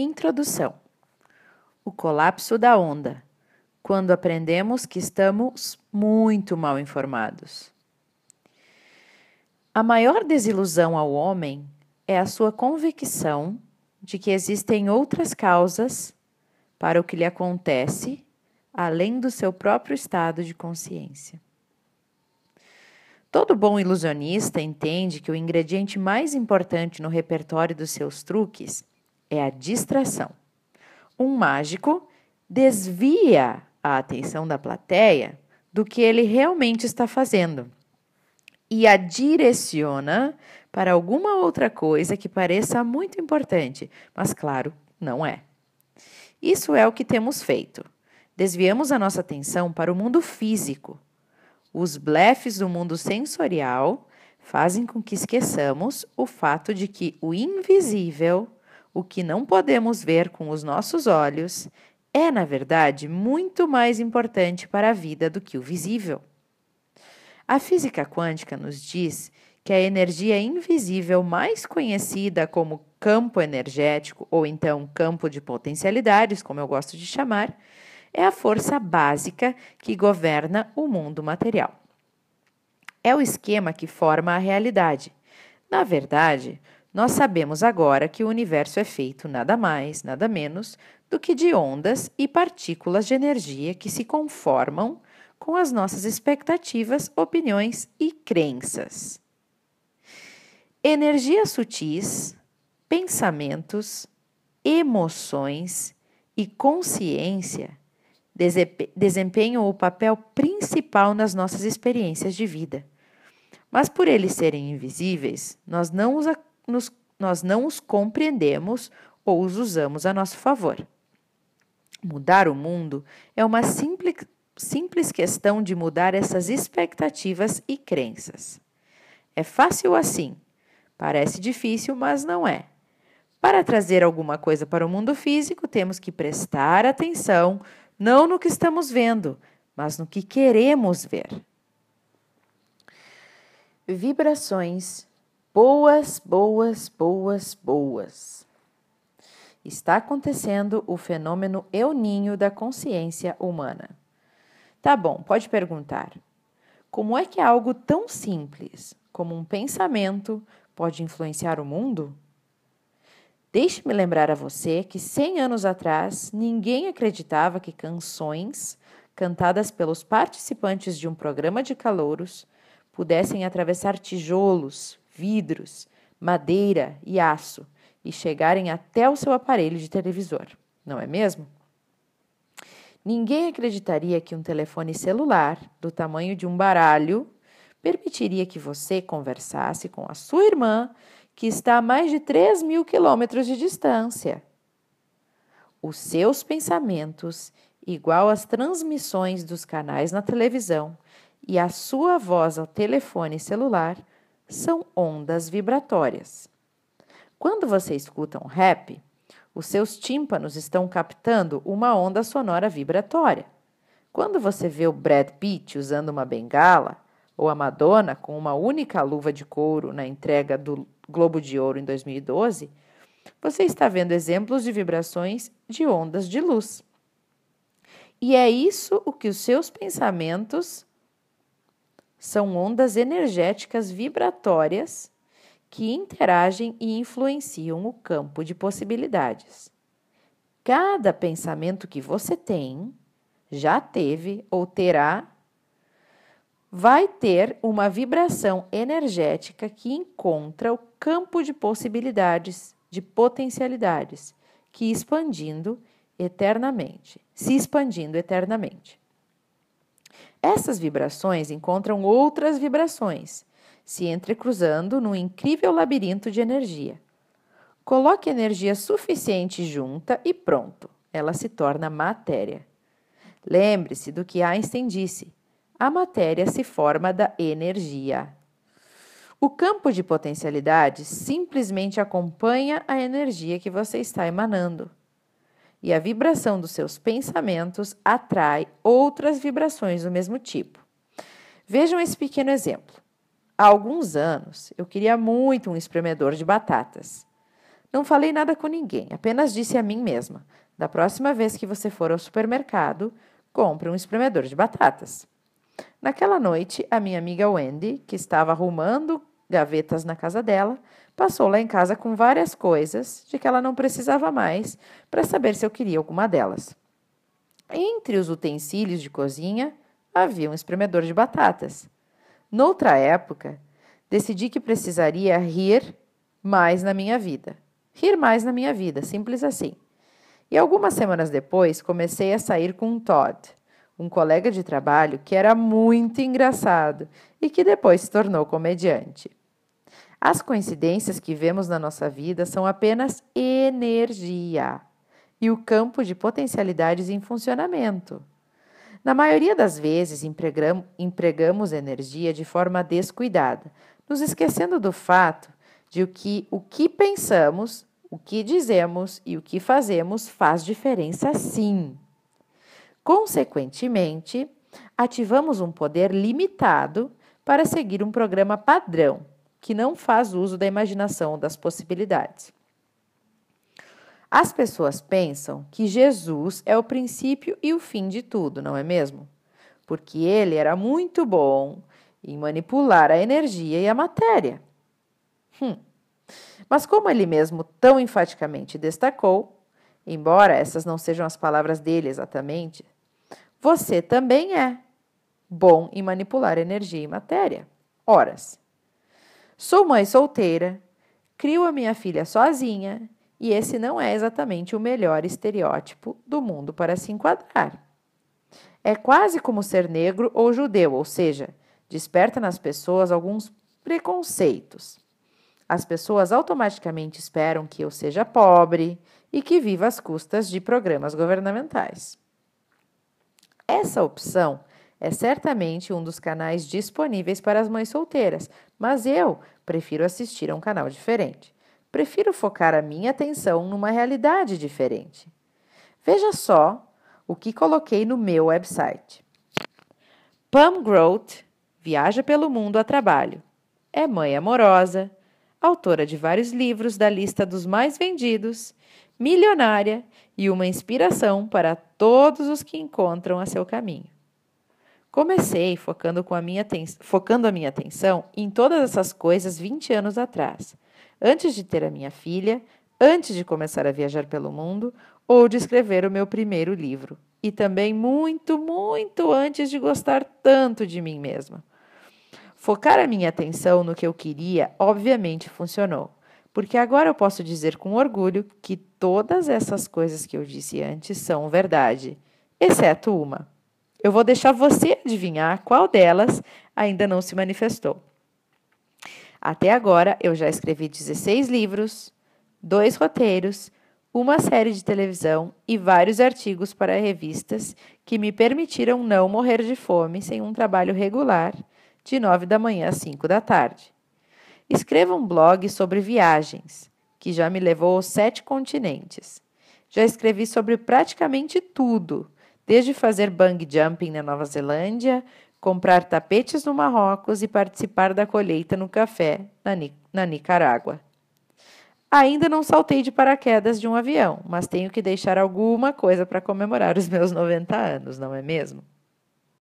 Introdução: O colapso da onda, quando aprendemos que estamos muito mal informados. A maior desilusão ao homem é a sua convicção de que existem outras causas para o que lhe acontece além do seu próprio estado de consciência. Todo bom ilusionista entende que o ingrediente mais importante no repertório dos seus truques é a distração. Um mágico desvia a atenção da plateia do que ele realmente está fazendo e a direciona para alguma outra coisa que pareça muito importante, mas claro, não é. Isso é o que temos feito. Desviamos a nossa atenção para o mundo físico. Os blefes do mundo sensorial fazem com que esqueçamos o fato de que o invisível o que não podemos ver com os nossos olhos é, na verdade, muito mais importante para a vida do que o visível. A física quântica nos diz que a energia invisível mais conhecida como campo energético, ou então campo de potencialidades, como eu gosto de chamar, é a força básica que governa o mundo material. É o esquema que forma a realidade. Na verdade, nós sabemos agora que o universo é feito nada mais, nada menos do que de ondas e partículas de energia que se conformam com as nossas expectativas, opiniões e crenças. Energias sutis, pensamentos, emoções e consciência desempenham o papel principal nas nossas experiências de vida. Mas por eles serem invisíveis, nós não os nos, nós não os compreendemos ou os usamos a nosso favor. Mudar o mundo é uma simples, simples questão de mudar essas expectativas e crenças. É fácil assim. Parece difícil, mas não é. Para trazer alguma coisa para o mundo físico, temos que prestar atenção não no que estamos vendo, mas no que queremos ver. Vibrações Boas, boas, boas, boas. Está acontecendo o fenômeno euninho da consciência humana. Tá bom, pode perguntar. Como é que algo tão simples como um pensamento pode influenciar o mundo? Deixe-me lembrar a você que 100 anos atrás ninguém acreditava que canções cantadas pelos participantes de um programa de calouros pudessem atravessar tijolos, vidros, madeira e aço e chegarem até o seu aparelho de televisor, não é mesmo? Ninguém acreditaria que um telefone celular do tamanho de um baralho permitiria que você conversasse com a sua irmã, que está a mais de 3 mil quilômetros de distância. Os seus pensamentos, igual às transmissões dos canais na televisão, e a sua voz ao telefone celular são ondas vibratórias. Quando você escuta um rap, os seus tímpanos estão captando uma onda sonora vibratória. Quando você vê o Brad Pitt usando uma bengala, ou a Madonna com uma única luva de couro na entrega do Globo de Ouro em 2012, você está vendo exemplos de vibrações de ondas de luz. E é isso o que os seus pensamentos são ondas energéticas vibratórias que interagem e influenciam o campo de possibilidades. Cada pensamento que você tem, já teve ou terá, vai ter uma vibração energética que encontra o campo de possibilidades, de potencialidades, que expandindo eternamente, se expandindo eternamente. Essas vibrações encontram outras vibrações, se entrecruzando num incrível labirinto de energia. Coloque energia suficiente junta e pronto, ela se torna matéria. Lembre-se do que Einstein disse: a matéria se forma da energia. O campo de potencialidades simplesmente acompanha a energia que você está emanando e a vibração dos seus pensamentos atrai outras vibrações do mesmo tipo. Vejam esse pequeno exemplo. Há alguns anos eu queria muito um espremedor de batatas, Não falei nada com ninguém, apenas disse a mim mesma: da próxima vez que você for ao supermercado, compre um espremedor de batatas. Naquela noite, a minha amiga Wendy, que estava arrumando gavetas na casa dela, passou lá em casa com várias coisas de que ela não precisava mais para saber se eu queria alguma delas. Entre os utensílios de cozinha havia um espremedor de batatas. Noutra época, decidi que precisaria rir mais na minha vida. Rir mais na minha vida, simples assim. E algumas semanas depois, comecei a sair com Todd, um colega de trabalho que era muito engraçado e que depois se tornou comediante. As coincidências que vemos na nossa vida são apenas energia e o campo de potencialidades em funcionamento. Na maioria das vezes, empregamos energia de forma descuidada, nos esquecendo do fato de que o que pensamos, o que dizemos e o que fazemos faz diferença sim. Consequentemente, ativamos um poder limitado para seguir um programa padrão que não faz uso da imaginação das possibilidades. As pessoas pensam que Jesus é o princípio e o fim de tudo, não é mesmo? Porque ele era muito bom em manipular a energia e a matéria. Hum. Mas, como ele mesmo tão enfaticamente destacou, embora essas não sejam as palavras dele exatamente, você também é bom em manipular energia e matéria. Horas. Sou mãe solteira, crio a minha filha sozinha e esse não é exatamente o melhor estereótipo do mundo para se enquadrar. É quase como ser negro ou judeu, ou seja, desperta nas pessoas alguns preconceitos. As pessoas automaticamente esperam que eu seja pobre e que viva às custas de programas governamentais. Essa opção é certamente um dos canais disponíveis para as mães solteiras, mas eu prefiro assistir a um canal diferente. Prefiro focar a minha atenção numa realidade diferente. Veja só o que coloquei no meu website. Pam Grote viaja pelo mundo a trabalho. É mãe amorosa, autora de vários livros da lista dos mais vendidos, milionária e uma inspiração para todos os que encontram a seu caminho. Comecei focando, com a minha focando a minha atenção em todas essas coisas 20 anos atrás antes de ter a minha filha, antes de começar a viajar pelo mundo ou de escrever o meu primeiro livro. E também muito, muito antes de gostar tanto de mim mesma. Focar a minha atenção no que eu queria, obviamente, funcionou, porque agora eu posso dizer com orgulho que todas essas coisas que eu disse antes são verdade, exceto uma. Eu vou deixar você adivinhar qual delas ainda não se manifestou. Até agora, eu já escrevi 16 livros, dois roteiros, uma série de televisão e vários artigos para revistas que me permitiram não morrer de fome sem um trabalho regular de 9 da manhã às 5 da tarde. Escrevo um blog sobre viagens, que já me levou aos sete continentes. Já escrevi sobre praticamente tudo, desde fazer bungee jumping na Nova Zelândia, comprar tapetes no Marrocos e participar da colheita no café na, na Nicarágua. Ainda não saltei de paraquedas de um avião, mas tenho que deixar alguma coisa para comemorar os meus 90 anos, não é mesmo?